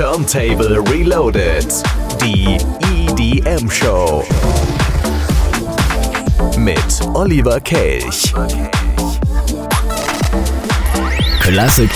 Turntable Reloaded. Die EDM Show. Mit Oliver Kelch. Klassik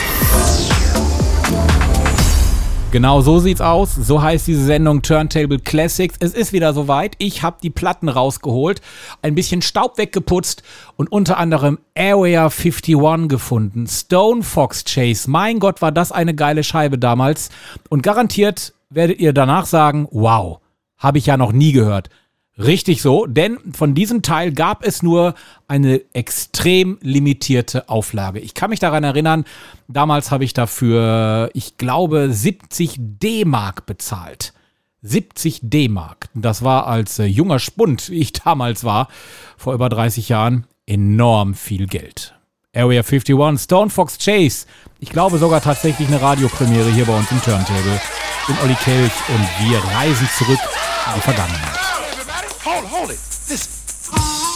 Genau so sieht's aus. So heißt diese Sendung Turntable Classics. Es ist wieder soweit. Ich habe die Platten rausgeholt, ein bisschen Staub weggeputzt und unter anderem Area 51 gefunden. Stone Fox Chase. Mein Gott, war das eine geile Scheibe damals. Und garantiert werdet ihr danach sagen, wow, habe ich ja noch nie gehört. Richtig so, denn von diesem Teil gab es nur eine extrem limitierte Auflage. Ich kann mich daran erinnern, damals habe ich dafür, ich glaube, 70 D-Mark bezahlt. 70 D-Mark. Das war als äh, junger Spund, wie ich damals war, vor über 30 Jahren, enorm viel Geld. Area 51, Stone Fox Chase. Ich glaube sogar tatsächlich eine Radiopremiere hier bei uns im Turntable. Ich bin Olli Kelch und wir reisen zurück in die Vergangenheit. Hold, hold it. Listen.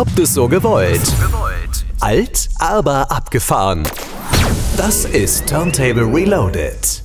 Habt es so gewollt. Alt, aber abgefahren. Das ist Turntable Reloaded.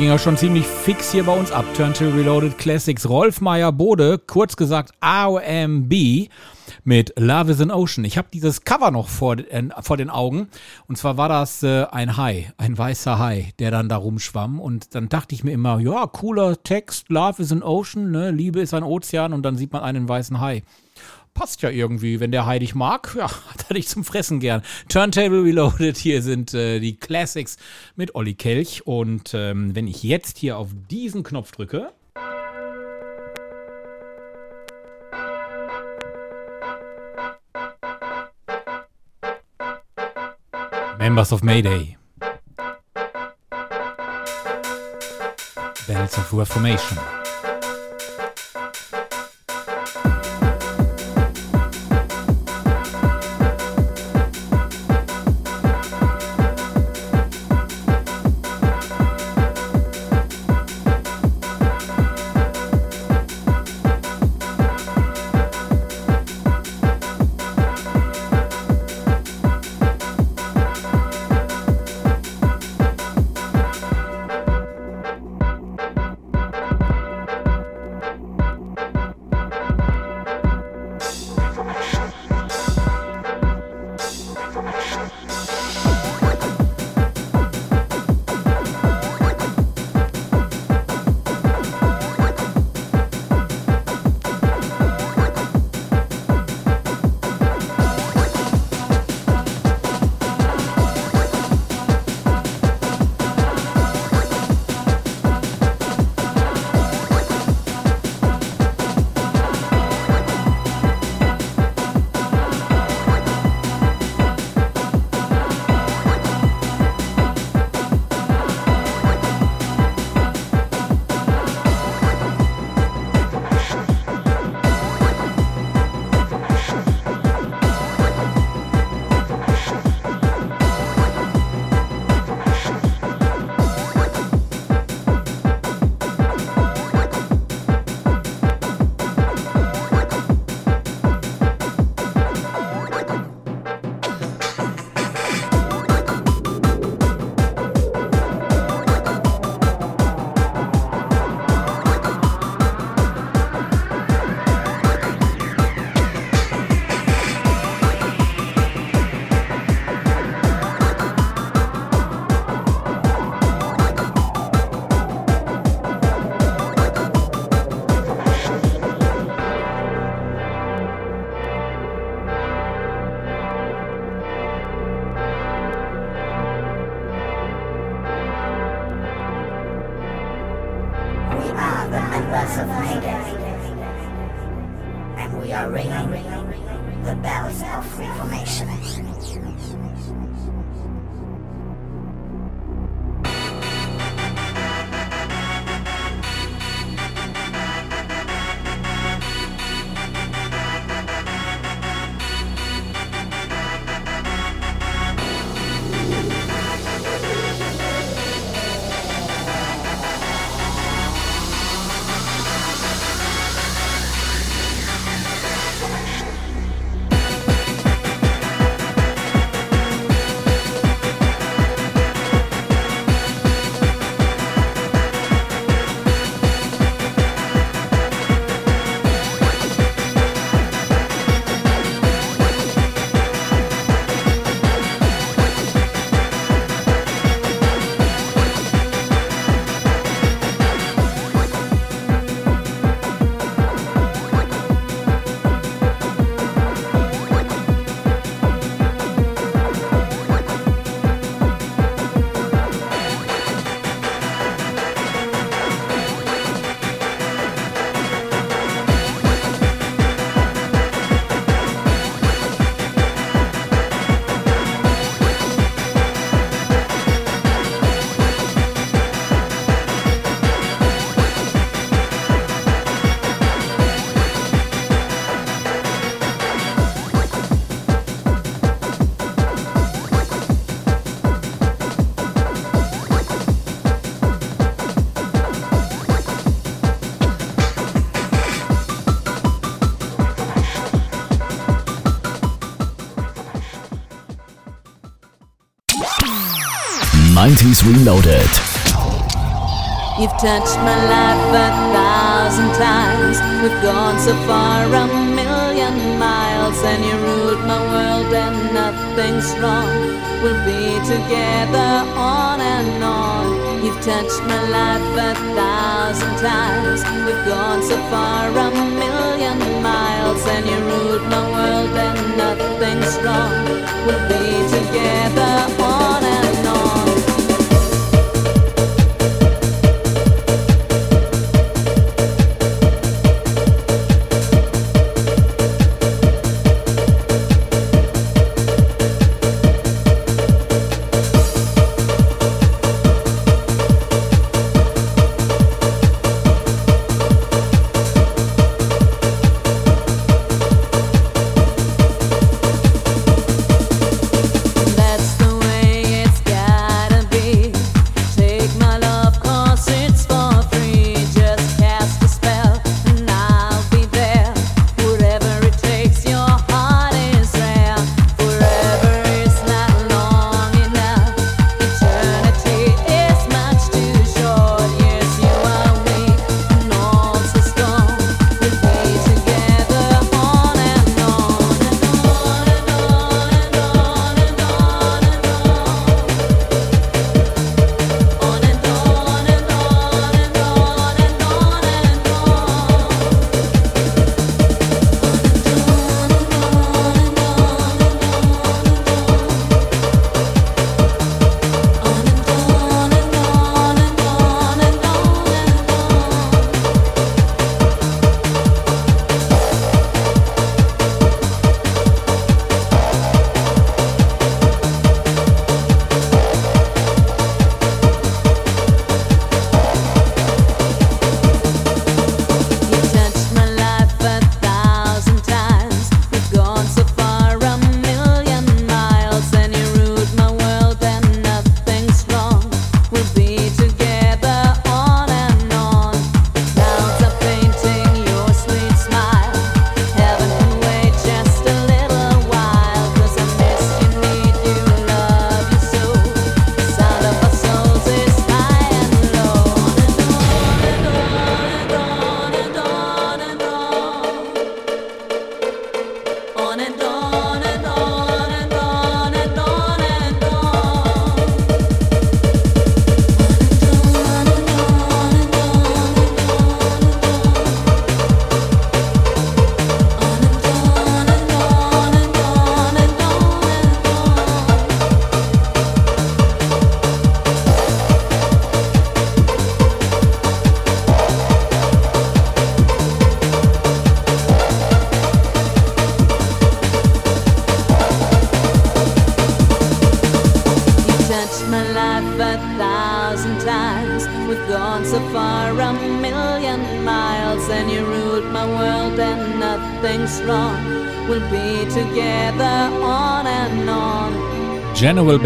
Ging ja schon ziemlich fix hier bei uns ab. Turntable Reloaded Classics. Rolf Meyer Bode, kurz gesagt RMB mit Love is an Ocean. Ich habe dieses Cover noch vor, äh, vor den Augen. Und zwar war das äh, ein Hai, ein weißer Hai, der dann da rumschwamm. Und dann dachte ich mir immer, ja, cooler Text, Love is an Ocean, ne? Liebe ist ein Ozean und dann sieht man einen weißen Hai passt ja irgendwie. Wenn der Hai dich mag, ja, hat er dich zum Fressen gern. Turntable Reloaded, hier sind äh, die Classics mit Olli Kelch. Und ähm, wenn ich jetzt hier auf diesen Knopf drücke. Members of Mayday. Bells of Reformation. 90s Reloaded. You've touched my life a thousand times. We've gone so far, a million miles, and you ruled my world, and nothing's wrong. We'll be together on and on. You've touched my life a thousand times. We've gone so far, a million miles, and you ruled my world, and nothing's wrong. We'll be together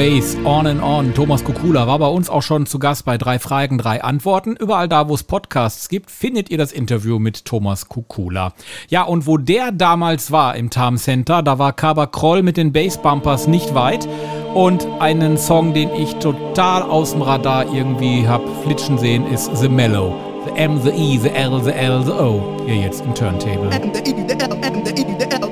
Bass, On and On. Thomas Kukula war bei uns auch schon zu Gast bei drei Fragen, drei Antworten. Überall da, wo es Podcasts gibt, findet ihr das Interview mit Thomas Kukula. Ja, und wo der damals war im Tarm Center, da war Kaba Kroll mit den Bass Bumpers nicht weit. Und einen Song, den ich total aus dem Radar irgendwie hab flitschen sehen, ist The Mellow. The M, the E, the L, the L, the O. Hier jetzt im Turntable. and the E, the L, and the E, the L,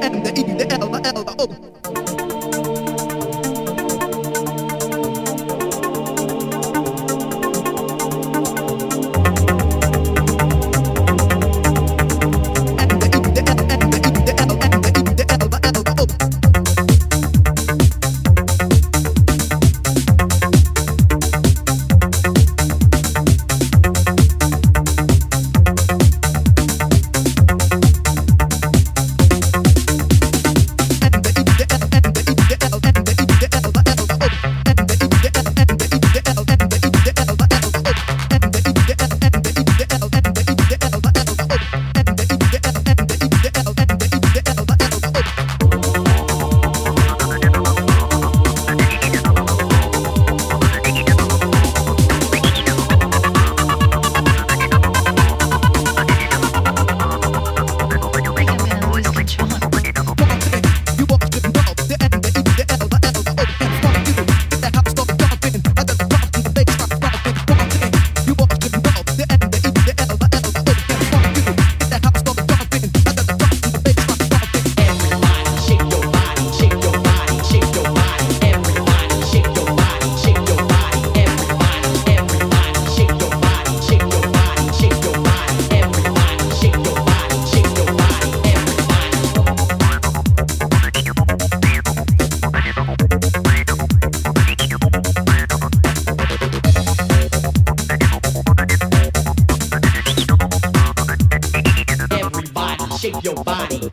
your body.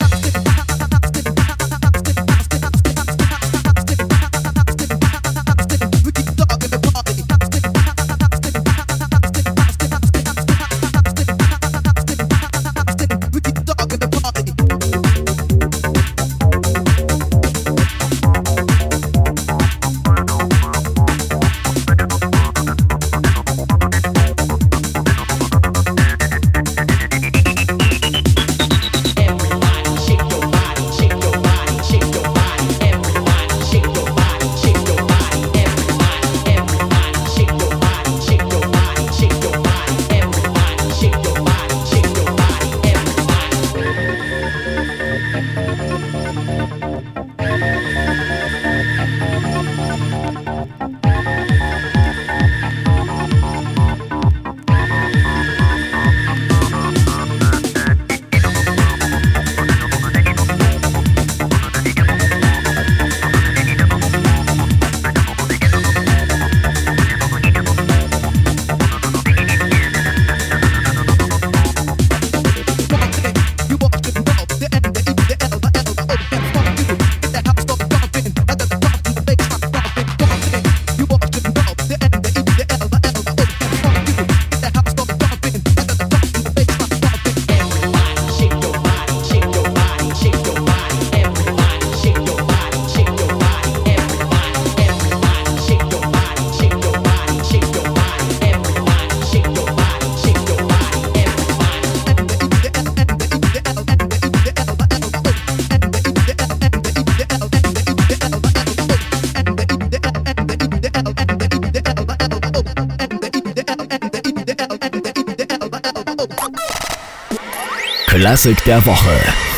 Klassik der Woche.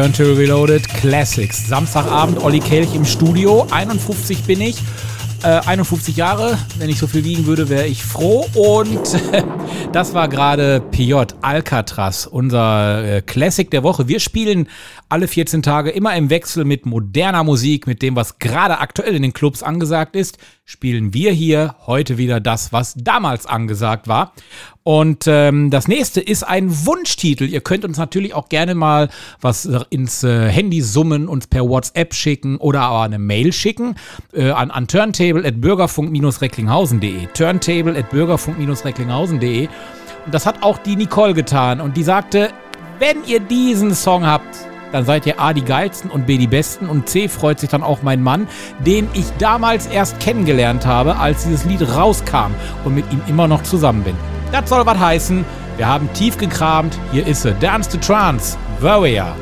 Turntable Reloaded Classics. Samstagabend, Olli Kelch im Studio. 51 bin ich. Äh, 51 Jahre. Wenn ich so viel wiegen würde, wäre ich froh. Und das war gerade PJ Alcatraz, unser äh, Classic der Woche. Wir spielen alle 14 Tage immer im Wechsel mit moderner Musik, mit dem, was gerade aktuell in den Clubs angesagt ist. Spielen wir hier heute wieder das, was damals angesagt war. Und ähm, das nächste ist ein Wunschtitel. Ihr könnt uns natürlich auch gerne mal was ins äh, Handy summen, uns per WhatsApp schicken oder aber eine Mail schicken äh, an, an turntable at bürgerfunk-recklinghausen.de. Turntable at bürgerfunk-recklinghausen.de. Und das hat auch die Nicole getan. Und die sagte, wenn ihr diesen Song habt, dann seid ihr A die geilsten und B die besten und C freut sich dann auch mein Mann, den ich damals erst kennengelernt habe, als dieses Lied rauskam und mit ihm immer noch zusammen bin. Das soll was heißen. Wir haben tief gekramt. Hier ist sie. Dance to Trance. Warrior.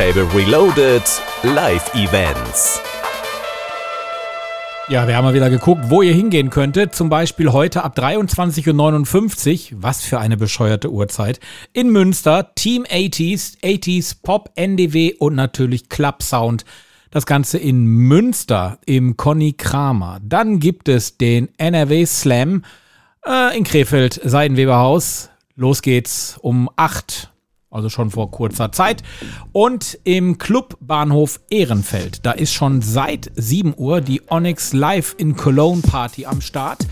Turntable Reloaded Live Events. Ja, wir haben mal wieder geguckt, wo ihr hingehen könntet. Zum Beispiel heute ab 23.59 Uhr, was für eine bescheuerte Uhrzeit, in Münster, Team 80s, 80s, Pop, NDW und natürlich Club Sound. Das Ganze in Münster im Conny Kramer. Dann gibt es den NRW Slam äh, in Krefeld, Seidenweberhaus. Los geht's um 8 also schon vor kurzer Zeit. Und im Clubbahnhof Ehrenfeld, da ist schon seit 7 Uhr die Onyx Live in Cologne Party am Start.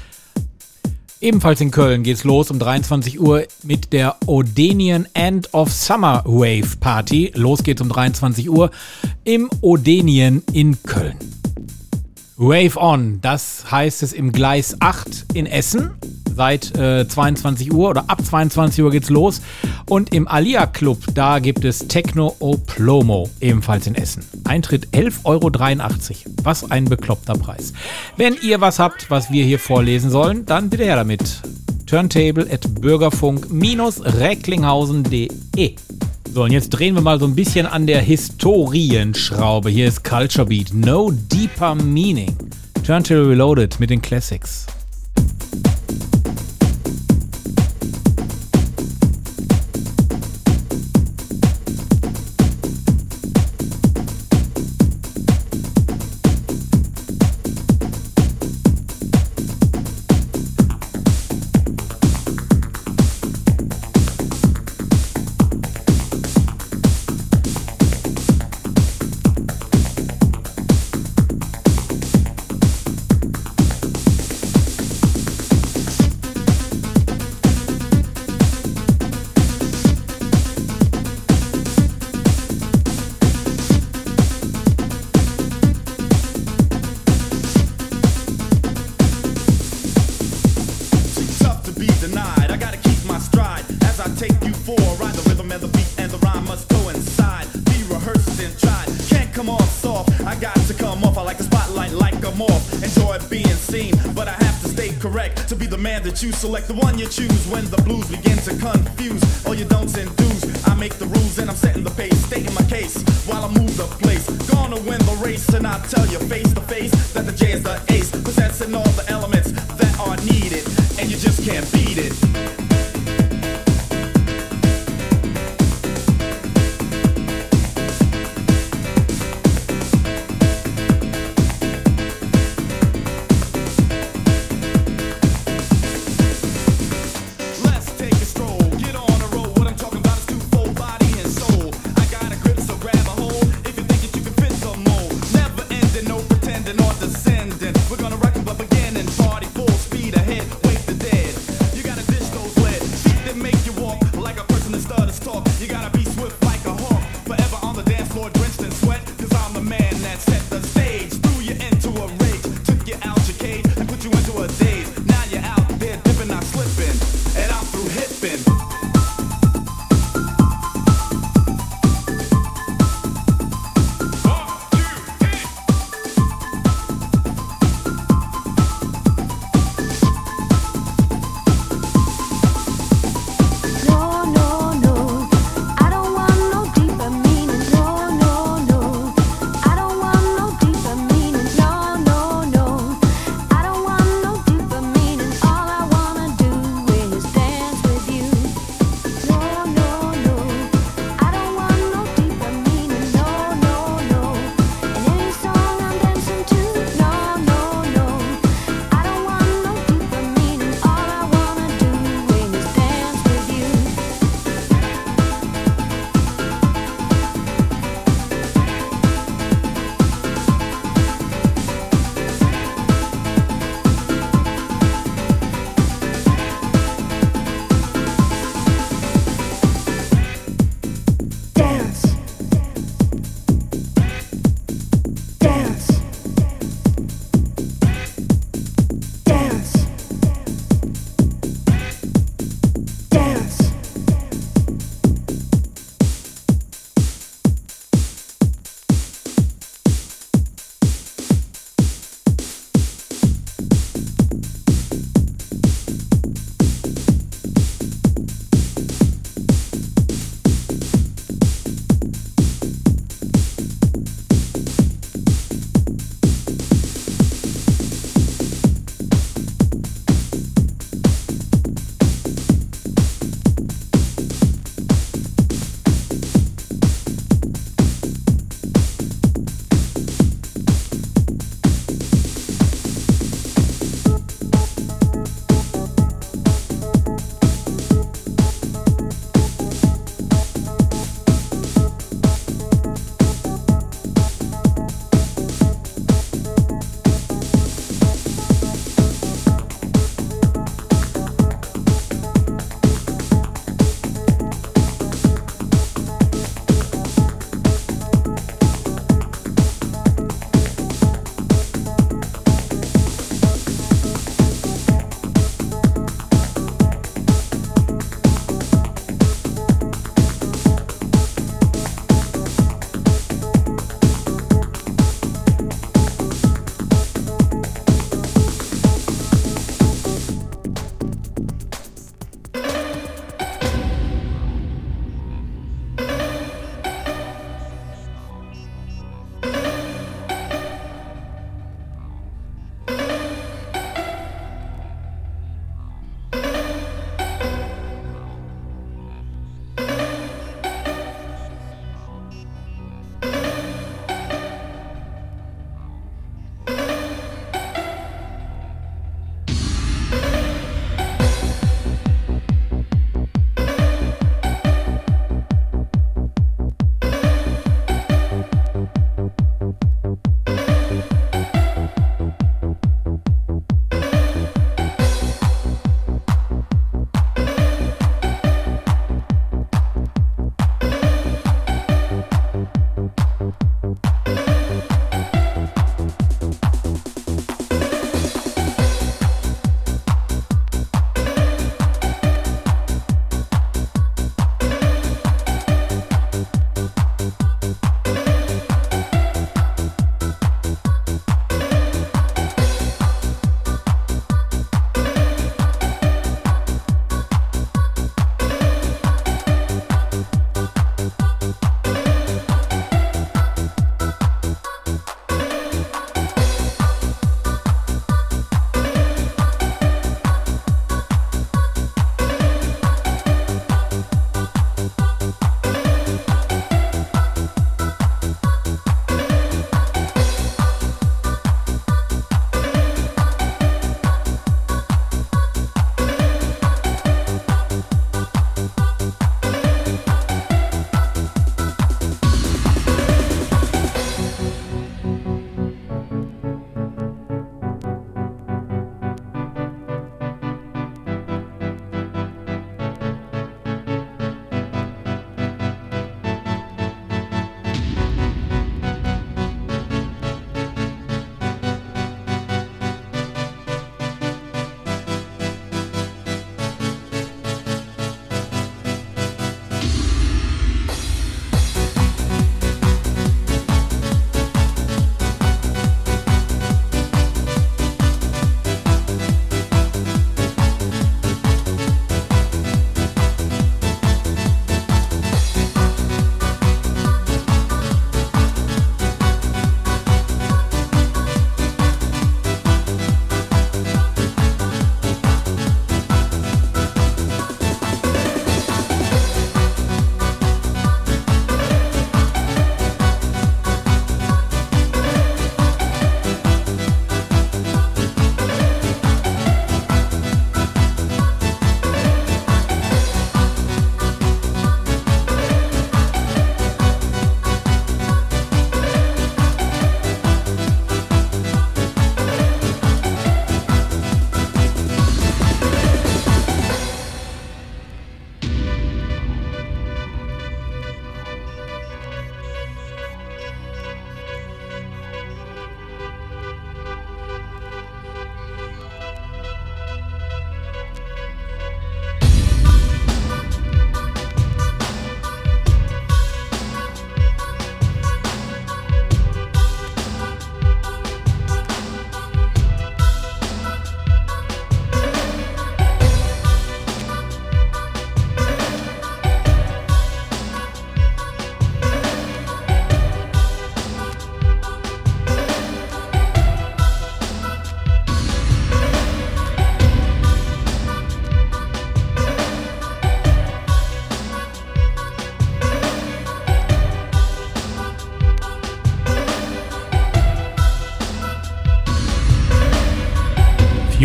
Ebenfalls in Köln geht's los um 23 Uhr mit der Odenian End of Summer Wave Party. Los geht's um 23 Uhr im Odenian in Köln. Wave On, das heißt es im Gleis 8 in Essen. Seit äh, 22 Uhr oder ab 22 Uhr geht's los. Und im Alia Club, da gibt es Techno O Plomo, ebenfalls in Essen. Eintritt 11,83 Euro. Was ein bekloppter Preis. Wenn ihr was habt, was wir hier vorlesen sollen, dann bitte her damit. Turntable at bürgerfunk-recklinghausen.de so, und jetzt drehen wir mal so ein bisschen an der Historienschraube. Hier ist Culture Beat. No Deeper Meaning. Turntable Reloaded mit den Classics. that you select the one you choose when the blues begin to confuse all your don'ts and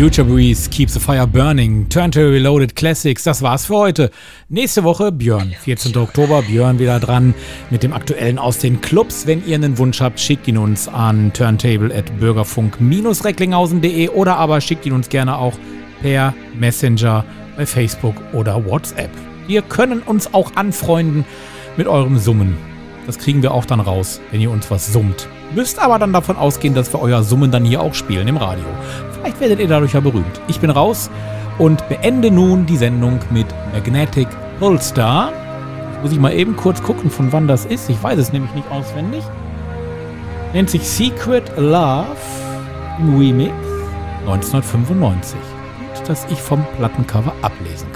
Future Breeze, Keep the Fire Burning, Turntable Reloaded Classics, das war's für heute. Nächste Woche Björn, 14. Oktober, Björn wieder dran mit dem aktuellen aus den Clubs. Wenn ihr einen Wunsch habt, schickt ihn uns an turntable at bürgerfunk-recklinghausen.de oder aber schickt ihn uns gerne auch per Messenger bei Facebook oder WhatsApp. Wir können uns auch anfreunden mit eurem Summen. Das kriegen wir auch dann raus, wenn ihr uns was summt. Müsst aber dann davon ausgehen, dass wir euer Summen dann hier auch spielen im Radio. Vielleicht werdet ihr dadurch ja berühmt. Ich bin raus und beende nun die Sendung mit Magnetic. Jetzt muss ich mal eben kurz gucken, von wann das ist. Ich weiß es nämlich nicht auswendig. Nennt sich Secret Love im Remix 1995. Und das ich vom Plattencover ablesen